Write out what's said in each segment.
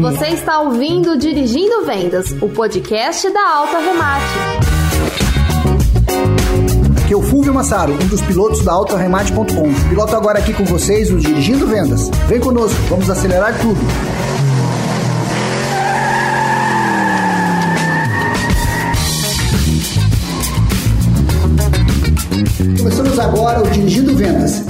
Você está ouvindo Dirigindo Vendas, o podcast da Alta Remate. Aqui é o Fulvio Massaro, um dos pilotos da AutoRemate.com. Piloto agora aqui com vocês o Dirigindo Vendas. Vem conosco, vamos acelerar tudo.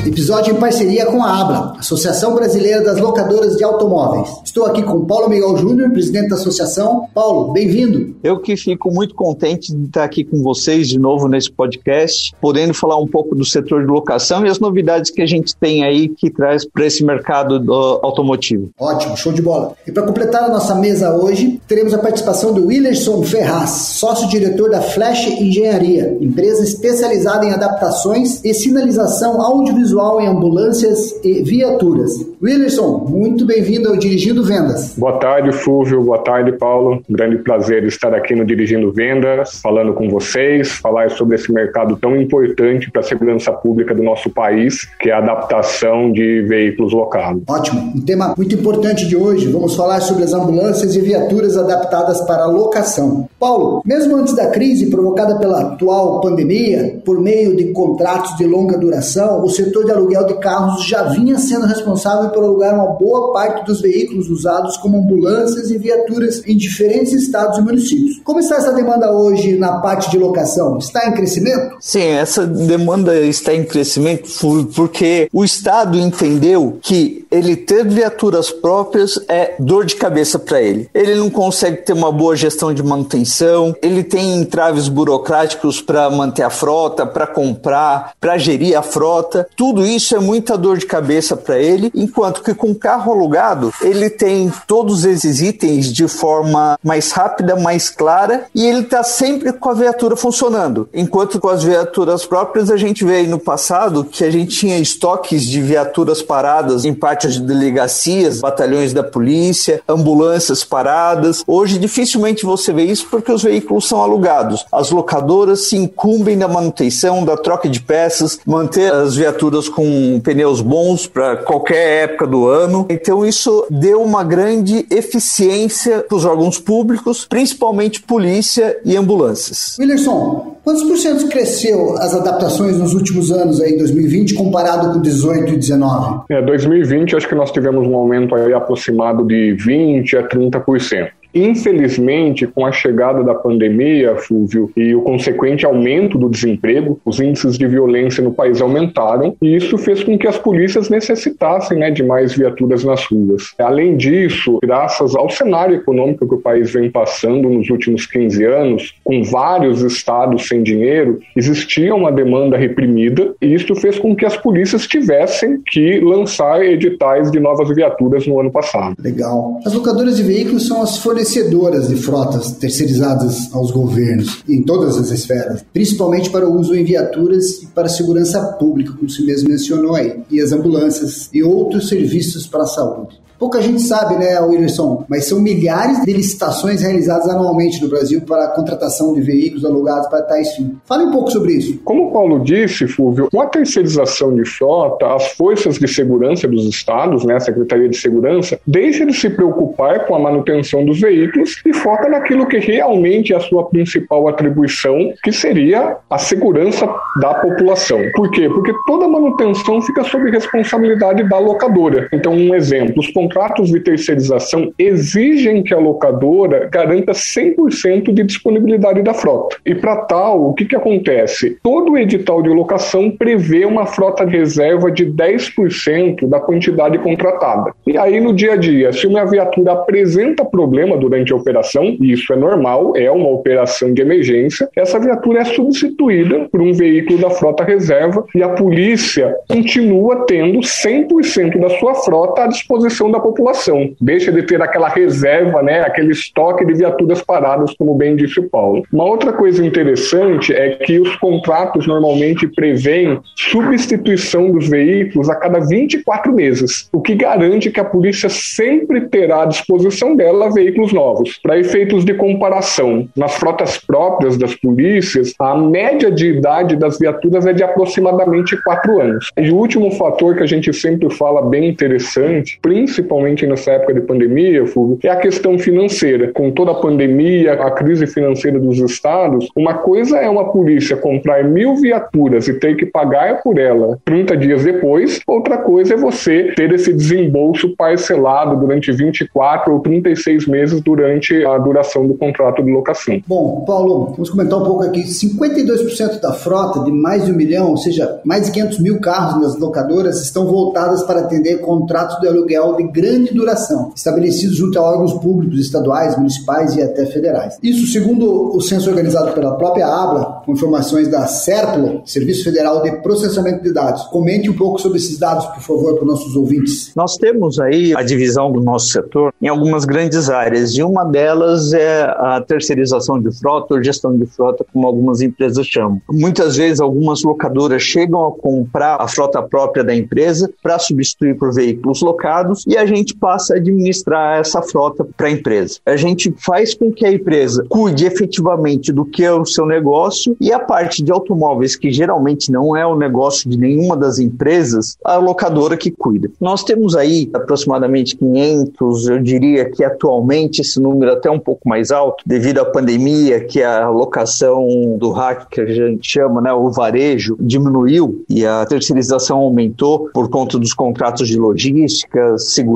Episódio em parceria com a ABLA, Associação Brasileira das Locadoras de Automóveis. Estou aqui com Paulo Miguel Júnior, presidente da associação. Paulo, bem-vindo. Eu que fico muito contente de estar aqui com vocês de novo nesse podcast, podendo falar um pouco do setor de locação e as novidades que a gente tem aí que traz para esse mercado automotivo. Ótimo, show de bola. E para completar a nossa mesa hoje, teremos a participação do Willerson Ferraz, sócio-diretor da Flash Engenharia, empresa especializada em adaptações e sinalização audiovisual em ambulâncias e viaturas. Willerson, muito bem-vindo ao Dirigindo Vendas. Boa tarde, Fúvio. Boa tarde, Paulo. Um grande prazer estar aqui no Dirigindo Vendas, falando com vocês, falar sobre esse mercado tão importante para a segurança pública do nosso país, que é a adaptação de veículos locados. Ótimo. Um tema muito importante de hoje. Vamos falar sobre as ambulâncias e viaturas adaptadas para locação. Paulo, mesmo antes da crise provocada pela atual pandemia, por meio de contratos de longa duração, o setor de aluguel de carros já vinha sendo responsável por alugar uma boa parte dos veículos usados como ambulâncias e viaturas em diferentes estados e municípios. Como está essa demanda hoje na parte de locação? Está em crescimento? Sim, essa demanda está em crescimento porque o estado entendeu que ele ter viaturas próprias é dor de cabeça para ele. Ele não consegue ter uma boa gestão de manutenção, ele tem entraves burocráticos para manter a frota, para comprar, para gerir a frota. Tudo isso é muita dor de cabeça para ele, enquanto que com carro alugado, ele tem todos esses itens de forma mais rápida, mais clara e ele está sempre com a viatura funcionando. Enquanto com as viaturas próprias, a gente vê aí no passado que a gente tinha estoques de viaturas paradas em pátios de delegacias, batalhões da polícia, ambulâncias paradas. Hoje dificilmente você vê isso porque os veículos são alugados. As locadoras se incumbem da manutenção, da troca de peças, manter as viaturas com pneus bons para qualquer época do ano. Então isso deu uma grande eficiência para os órgãos públicos, principalmente polícia e ambulâncias. Willerson, quantos por cento cresceu as adaptações nos últimos anos aí, 2020, comparado com 18 e 19? É, 2020 acho que nós tivemos um aumento aí aproximado de 20 a 30%. Infelizmente, com a chegada da pandemia, Fúvio, e o consequente aumento do desemprego, os índices de violência no país aumentaram e isso fez com que as polícias necessitassem né, de mais viaturas nas ruas. Além disso, graças ao cenário econômico que o país vem passando nos últimos 15 anos, com vários estados sem dinheiro, existia uma demanda reprimida e isso fez com que as polícias tivessem que lançar editais de novas viaturas no ano passado. Legal. As locadoras de veículos são as fornecedoras fornecedoras de frotas terceirizadas aos governos, em todas as esferas, principalmente para o uso em viaturas e para a segurança pública, como se mesmo mencionou aí, e as ambulâncias e outros serviços para a saúde. Pouca gente sabe, né, Wilson, mas são milhares de licitações realizadas anualmente no Brasil para a contratação de veículos alugados para tais fins. Fale um pouco sobre isso. Como o Paulo disse, Fulvio, com a terceirização de frota, as forças de segurança dos estados, né, a Secretaria de Segurança, deixa de se preocupar com a manutenção dos veículos e foca naquilo que realmente é a sua principal atribuição, que seria a segurança da população. Por quê? Porque toda manutenção fica sob responsabilidade da locadora. Então, um exemplo, os contratos de terceirização exigem que a locadora garanta 100% de disponibilidade da frota. E para tal, o que, que acontece? Todo edital de locação prevê uma frota de reserva de 10% da quantidade contratada. E aí, no dia a dia, se uma viatura apresenta problema durante a operação, e isso é normal, é uma operação de emergência, essa viatura é substituída por um veículo da frota reserva e a polícia continua tendo 100% da sua frota à disposição da da população. Deixa de ter aquela reserva, né, aquele estoque de viaturas paradas, como bem disse o Paulo. Uma outra coisa interessante é que os contratos normalmente prevêem substituição dos veículos a cada 24 meses, o que garante que a polícia sempre terá à disposição dela veículos novos. Para efeitos de comparação, nas frotas próprias das polícias, a média de idade das viaturas é de aproximadamente 4 anos. E o último fator que a gente sempre fala bem interessante, principalmente nessa época de pandemia, Fulvio, é a questão financeira. Com toda a pandemia, a crise financeira dos estados, uma coisa é uma polícia comprar mil viaturas e ter que pagar por ela 30 dias depois, outra coisa é você ter esse desembolso parcelado durante 24 ou 36 meses durante a duração do contrato de locação. Bom, Paulo, vamos comentar um pouco aqui. 52% da frota de mais de um milhão, ou seja, mais de 500 mil carros nas locadoras, estão voltadas para atender contratos de aluguel de grande duração, estabelecidos junto a órgãos públicos, estaduais, municipais e até federais. Isso, segundo o censo organizado pela própria ABLA, com informações da SERPLO, Serviço Federal de Processamento de Dados. Comente um pouco sobre esses dados, por favor, para os nossos ouvintes. Nós temos aí a divisão do nosso setor em algumas grandes áreas, e uma delas é a terceirização de frota ou gestão de frota, como algumas empresas chamam. Muitas vezes, algumas locadoras chegam a comprar a frota própria da empresa para substituir por veículos locados e a gente passa a administrar essa frota para a empresa. A gente faz com que a empresa cuide efetivamente do que é o seu negócio e a parte de automóveis, que geralmente não é o negócio de nenhuma das empresas, a locadora que cuida. Nós temos aí aproximadamente 500, eu diria que atualmente esse número é até um pouco mais alto, devido à pandemia, que a locação do hack, que a gente chama, né, o varejo, diminuiu e a terceirização aumentou por conta dos contratos de logística, segurança,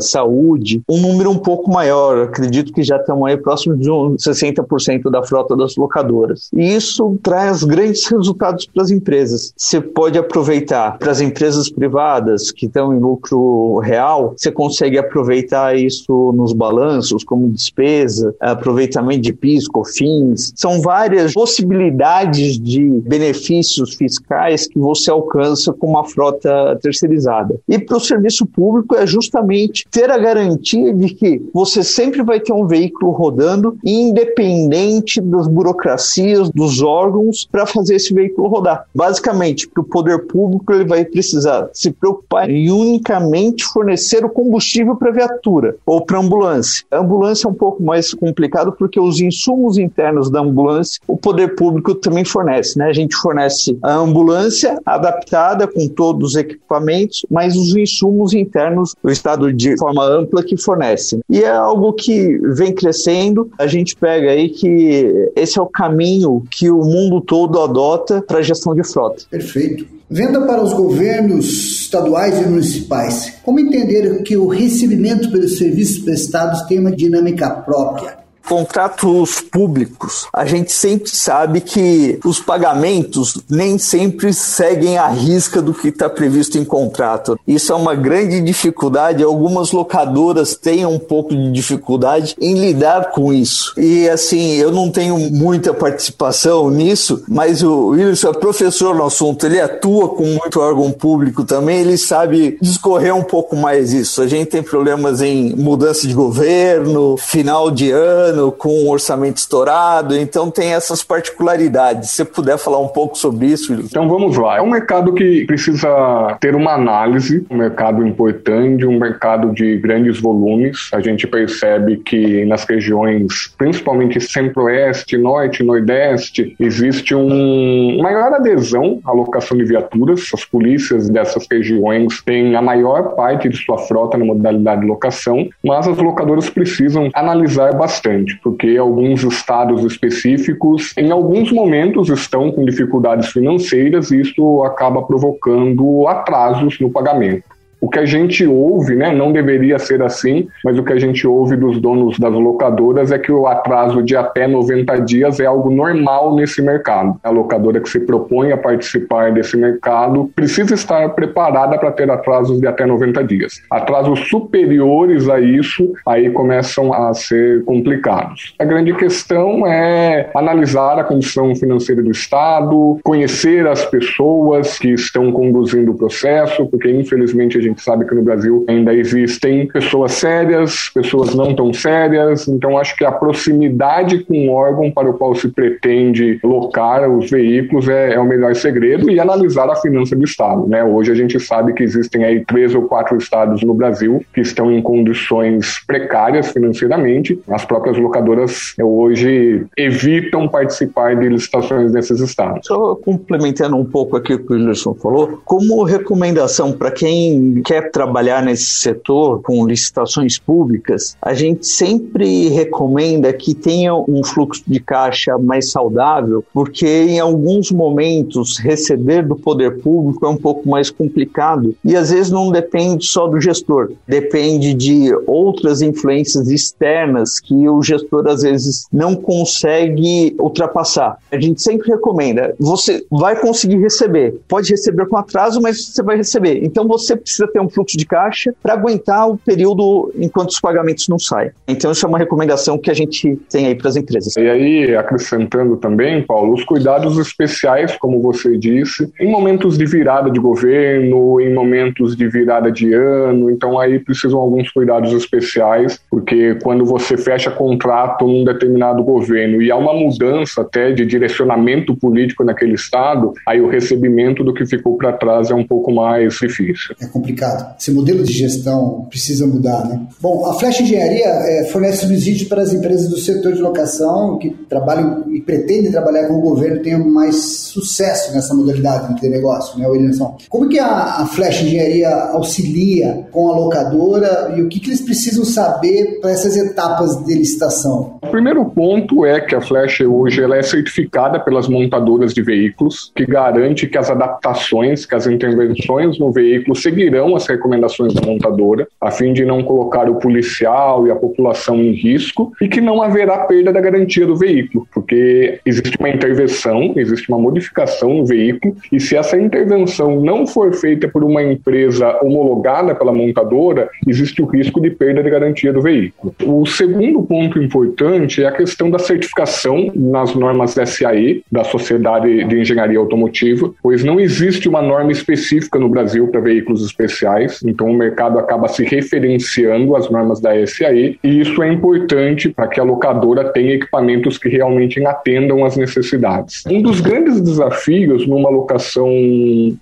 saúde, um número um pouco maior, acredito que já estamos aí próximo de um 60% da frota das locadoras. E isso traz grandes resultados para as empresas. Você pode aproveitar para as empresas privadas que estão em lucro real, você consegue aproveitar isso nos balanços como despesa, aproveitamento de PIS, COFINS. São várias possibilidades de benefícios fiscais que você alcança com uma frota terceirizada. E para o serviço público é justamente ter a garantia de que você sempre vai ter um veículo rodando, independente das burocracias, dos órgãos, para fazer esse veículo rodar. Basicamente, para o poder público, ele vai precisar se preocupar em unicamente fornecer o combustível para a viatura ou para a ambulância. A ambulância é um pouco mais complicado porque os insumos internos da ambulância o poder público também fornece. Né? A gente fornece a ambulância adaptada com todos os equipamentos, mas os insumos internos o Estado de forma ampla que fornece. E é algo que vem crescendo. A gente pega aí que esse é o caminho que o mundo todo adota para a gestão de frota. Perfeito. Venda para os governos estaduais e municipais. Como entender que o recebimento pelos serviços prestados tem uma dinâmica própria? Contratos públicos, a gente sempre sabe que os pagamentos nem sempre seguem a risca do que está previsto em contrato. Isso é uma grande dificuldade. Algumas locadoras têm um pouco de dificuldade em lidar com isso. E assim, eu não tenho muita participação nisso, mas o Wilson é professor no assunto, ele atua com muito órgão público também, ele sabe discorrer um pouco mais isso. A gente tem problemas em mudança de governo, final de ano ano com um orçamento estourado, então tem essas particularidades. Se você puder falar um pouco sobre isso. Então vamos lá. É um mercado que precisa ter uma análise, um mercado importante, um mercado de grandes volumes. A gente percebe que nas regiões, principalmente centro-oeste, norte, nordeste, existe um maior adesão à locação de viaturas. As polícias dessas regiões têm a maior parte de sua frota na modalidade de locação, mas as locadoras precisam analisar bastante porque alguns estados específicos, em alguns momentos, estão com dificuldades financeiras e isso acaba provocando atrasos no pagamento. O que a gente ouve, né, não deveria ser assim, mas o que a gente ouve dos donos das locadoras é que o atraso de até 90 dias é algo normal nesse mercado. A locadora que se propõe a participar desse mercado precisa estar preparada para ter atrasos de até 90 dias. Atrasos superiores a isso, aí começam a ser complicados. A grande questão é analisar a condição financeira do Estado, conhecer as pessoas que estão conduzindo o processo, porque infelizmente a gente gente sabe que no Brasil ainda existem pessoas sérias, pessoas não tão sérias, então acho que a proximidade com o órgão para o qual se pretende locar os veículos é, é o melhor segredo e analisar a finança do Estado. Né? Hoje a gente sabe que existem aí três ou quatro estados no Brasil que estão em condições precárias financeiramente. As próprias locadoras é, hoje evitam participar de licitações nesses estados. Só complementando um pouco aqui o que o Wilson falou, como recomendação para quem quer trabalhar nesse setor com licitações públicas, a gente sempre recomenda que tenha um fluxo de caixa mais saudável, porque em alguns momentos receber do poder público é um pouco mais complicado e às vezes não depende só do gestor, depende de outras influências externas que o gestor às vezes não consegue ultrapassar. A gente sempre recomenda, você vai conseguir receber, pode receber com atraso, mas você vai receber. Então você precisa ter um fluxo de caixa para aguentar o período enquanto os pagamentos não saem. Então isso é uma recomendação que a gente tem aí para as empresas. E aí, acrescentando também, Paulo, os cuidados especiais, como você disse, em momentos de virada de governo, em momentos de virada de ano, então aí precisam alguns cuidados especiais, porque quando você fecha contrato num determinado governo e há uma mudança até de direcionamento político naquele estado, aí o recebimento do que ficou para trás é um pouco mais difícil. É complicado. Esse modelo de gestão precisa mudar, né? Bom, a Flash Engenharia é, fornece subsídios para as empresas do setor de locação que trabalham e pretendem trabalhar com o governo tenham mais sucesso nessa modalidade de negócio, né, Williamson? Como que a, a Flash Engenharia auxilia com a locadora e o que, que eles precisam saber para essas etapas de licitação? O primeiro ponto é que a Flash hoje ela é certificada pelas montadoras de veículos, que garante que as adaptações, que as intervenções no veículo seguirão as recomendações da montadora, a fim de não colocar o policial e a população em risco e que não haverá perda da garantia do veículo, porque existe uma intervenção, existe uma modificação no veículo e se essa intervenção não for feita por uma empresa homologada pela montadora, existe o risco de perda de garantia do veículo. O segundo ponto importante é a questão da certificação nas normas SAE, da Sociedade de Engenharia Automotiva, pois não existe uma norma específica no Brasil para veículos especiais, então o mercado acaba se referenciando às normas da SAE, e isso é importante para que a locadora tenha equipamentos que realmente atendam às necessidades. Um dos grandes desafios numa locação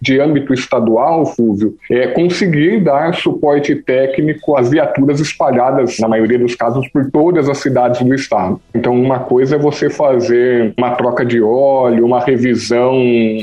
de âmbito estadual, Fúvio, é conseguir dar suporte técnico às viaturas espalhadas, na maioria dos casos, por todas as cidades do estado. Então, uma coisa é você fazer uma troca de óleo, uma revisão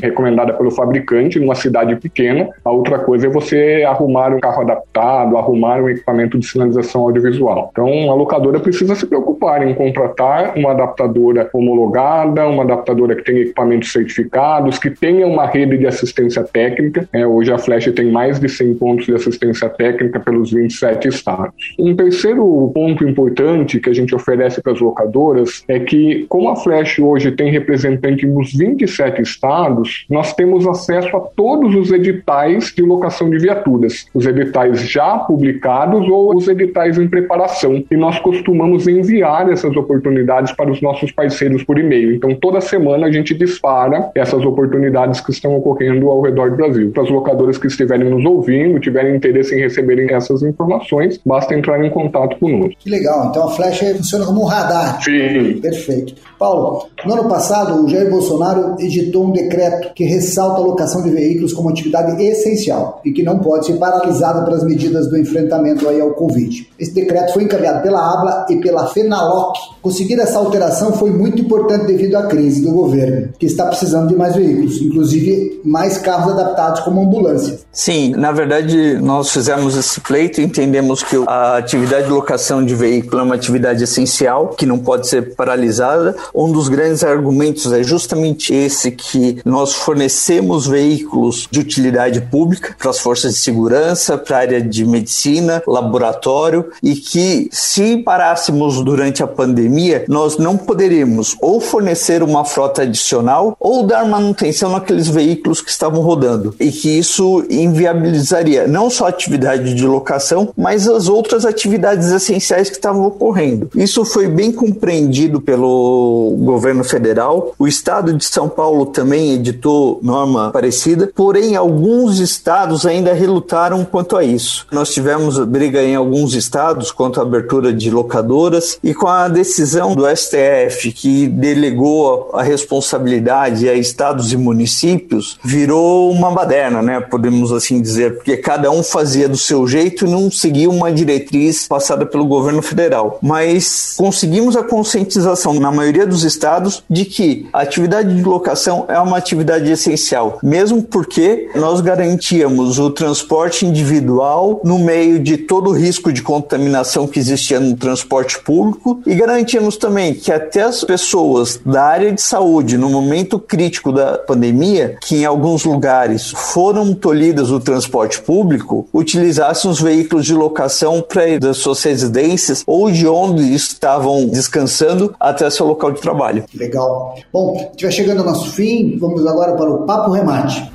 recomendada pelo fabricante numa cidade pequena, a outra coisa é você arrumar um carro adaptado, arrumar um equipamento de sinalização audiovisual. Então, a locadora precisa se preocupar em contratar uma adaptadora homologada, uma adaptadora que tenha equipamentos certificados, que tenha uma rede de assistência técnica. É, hoje a Flash tem mais de 100 pontos de assistência técnica pelos 27 estados. Um terceiro ponto importante que a gente oferece para as locadoras é que, como a Flash hoje tem representante nos 27 estados, nós temos acesso a todos os editais de locação de viaturas, os editais já publicados ou os editais em preparação. E nós costumamos enviar essas oportunidades para os nossos parceiros por e-mail. Então, toda semana a gente dispara essas oportunidades que estão ocorrendo ao redor do Brasil. Para as locadoras que estiverem nos ouvindo, tiverem interesse em receberem essas informações, basta entrar em contato conosco. Que legal. Então a Flash funciona como um radar. Sim. Perfeito. Paulo, no ano passado, o Jair Bolsonaro editou um decreto que ressalta a locação de veículos como atividade essencial e que não pode ser paralisada pelas medidas do enfrentamento aí ao Covid. Esse decreto foi encaminhado pela ABLA e pela FENALOC. Conseguir essa alteração foi muito importante devido à crise do governo, que está precisando de mais veículos, inclusive mais carros adaptados como ambulâncias. Sim, na verdade, nós fizemos esse pleito e entendemos que a atividade de locação de veículo é uma atividade essencial, que não pode ser paralisada. Um dos grandes argumentos é justamente esse que nós fornecemos veículos de utilidade pública para as forças de segurança, para a área de medicina, laboratório e que se parássemos durante a pandemia, nós não poderíamos ou fornecer uma frota adicional ou dar manutenção naqueles veículos que estavam rodando. E que isso inviabilizaria não só a atividade de locação, mas as outras atividades essenciais que estavam ocorrendo. Isso foi bem compreendido pelo governo federal. O estado de São Paulo também editou norma parecida, porém alguns estados ainda relutaram quanto a isso. Nós tivemos briga em alguns estados quanto à abertura de locadoras e com a decisão do STF que delegou a responsabilidade a estados e municípios, virou uma baderna, né? Podemos assim dizer, porque cada um fazia do seu jeito e não seguia uma diretriz passada pelo governo federal. Mas conseguimos a conscientização na maioria dos estados de que a atividade de locação é uma atividade essencial, mesmo porque nós garantíamos o transporte individual no meio de todo o risco de contaminação que existia no transporte público e garantíamos também que até as pessoas da área de saúde, no momento crítico da pandemia, que em alguns lugares foram tolhidas do transporte público, utilizassem os veículos de locação para ir das suas residências ou de onde estavam descansando até seu local de trabalho. Legal. Bom, vai chegando ao nosso fim, vamos agora para o Papo Remate.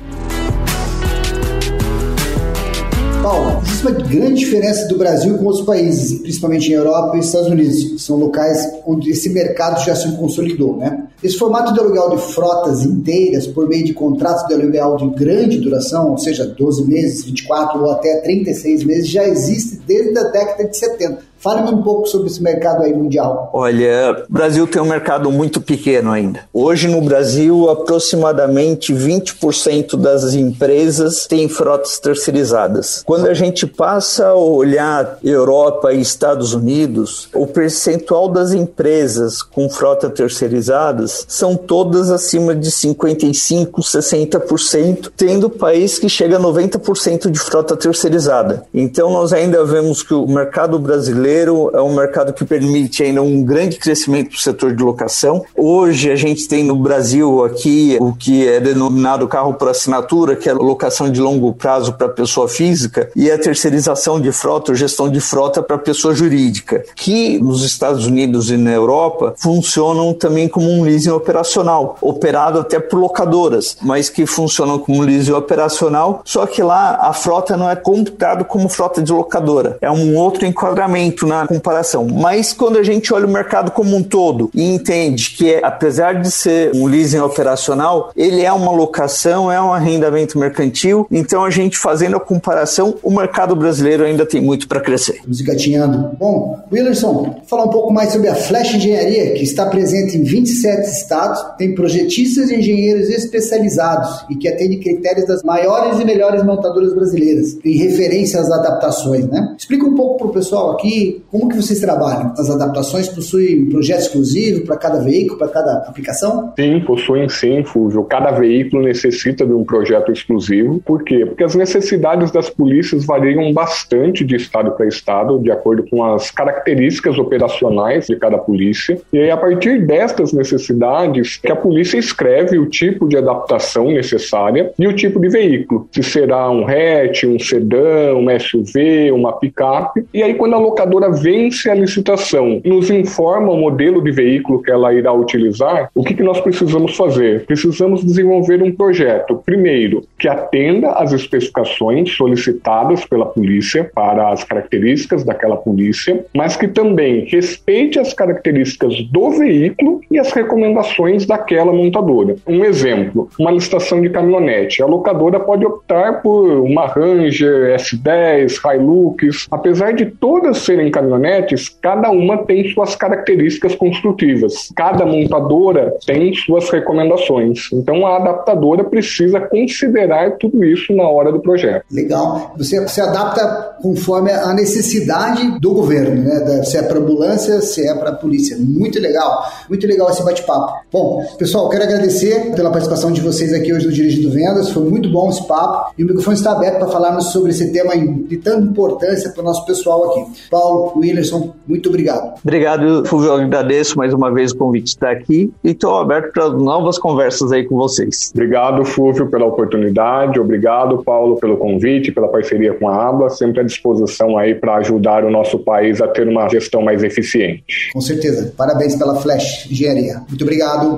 Paulo, existe uma grande diferença do Brasil com outros países, principalmente em Europa e Estados Unidos, são locais onde esse mercado já se consolidou, né? Esse formato de aluguel de frotas inteiras por meio de contratos de aluguel de grande duração, ou seja, 12 meses, 24 ou até 36 meses, já existe desde a década de 70. Fale-me um pouco sobre esse mercado aí mundial. Olha, o Brasil tem um mercado muito pequeno ainda. Hoje no Brasil, aproximadamente 20% das empresas têm frotas terceirizadas. Quando a gente passa a olhar Europa e Estados Unidos, o percentual das empresas com frota terceirizadas são todas acima de 55, 60%, tendo país que chega a 90% de frota terceirizada. Então nós ainda vemos que o mercado brasileiro brasileiro é um mercado que permite ainda um grande crescimento para o setor de locação. Hoje a gente tem no Brasil aqui o que é denominado carro por assinatura, que é locação de longo prazo para pessoa física, e a terceirização de frota ou gestão de frota para pessoa jurídica, que nos Estados Unidos e na Europa funcionam também como um leasing operacional, operado até por locadoras, mas que funcionam como leasing operacional, só que lá a frota não é computada como frota de locadora, é um outro enquadramento muito na comparação. Mas quando a gente olha o mercado como um todo e entende que, é, apesar de ser um leasing operacional, ele é uma locação, é um arrendamento mercantil. Então, a gente fazendo a comparação, o mercado brasileiro ainda tem muito para crescer. Estamos engatinhando. Bom, Willerson, falar um pouco mais sobre a Flash Engenharia, que está presente em 27 estados, tem projetistas e engenheiros especializados e que atende critérios das maiores e melhores montadoras brasileiras, em referência às adaptações, né? Explica um pouco para o pessoal aqui como que vocês trabalham? As adaptações possuem projeto exclusivo para cada veículo, para cada aplicação? Sim, possuem sim, Fúvio. Cada veículo necessita de um projeto exclusivo. Por quê? Porque as necessidades das polícias variam bastante de estado para estado, de acordo com as características operacionais de cada polícia. E aí, a partir destas necessidades, que a polícia escreve o tipo de adaptação necessária e o tipo de veículo. Se será um hatch, um sedã, um SUV, uma picape. E aí, quando a locadora locadora vence a licitação, nos informa o modelo de veículo que ela irá utilizar, o que, que nós precisamos fazer? Precisamos desenvolver um projeto, primeiro, que atenda às especificações solicitadas pela polícia para as características daquela polícia, mas que também respeite as características do veículo e as recomendações daquela montadora. Um exemplo, uma licitação de caminhonete. A locadora pode optar por uma Ranger, S10, Hilux, apesar de todas serem caminhonetes, cada uma tem suas características construtivas. Cada montadora tem suas recomendações. Então a adaptadora precisa considerar tudo isso na hora do projeto. Legal. Você se adapta conforme a necessidade do governo, né? Se é para ambulância, se é para polícia. Muito legal. Muito legal esse bate-papo. Bom, pessoal, quero agradecer pela participação de vocês aqui hoje no Dirigindo Vendas. Foi muito bom esse papo. E o microfone está aberto para falarmos sobre esse tema de tanta importância para o nosso pessoal aqui. Paulo Paulo, Willerson, muito obrigado. Obrigado, Fulvio. Eu agradeço mais uma vez o convite de estar aqui e estou aberto para novas conversas aí com vocês. Obrigado, Fulvio, pela oportunidade. Obrigado, Paulo, pelo convite, pela parceria com a ABA. Sempre à disposição aí para ajudar o nosso país a ter uma gestão mais eficiente. Com certeza. Parabéns pela Flash Engenharia. Muito obrigado.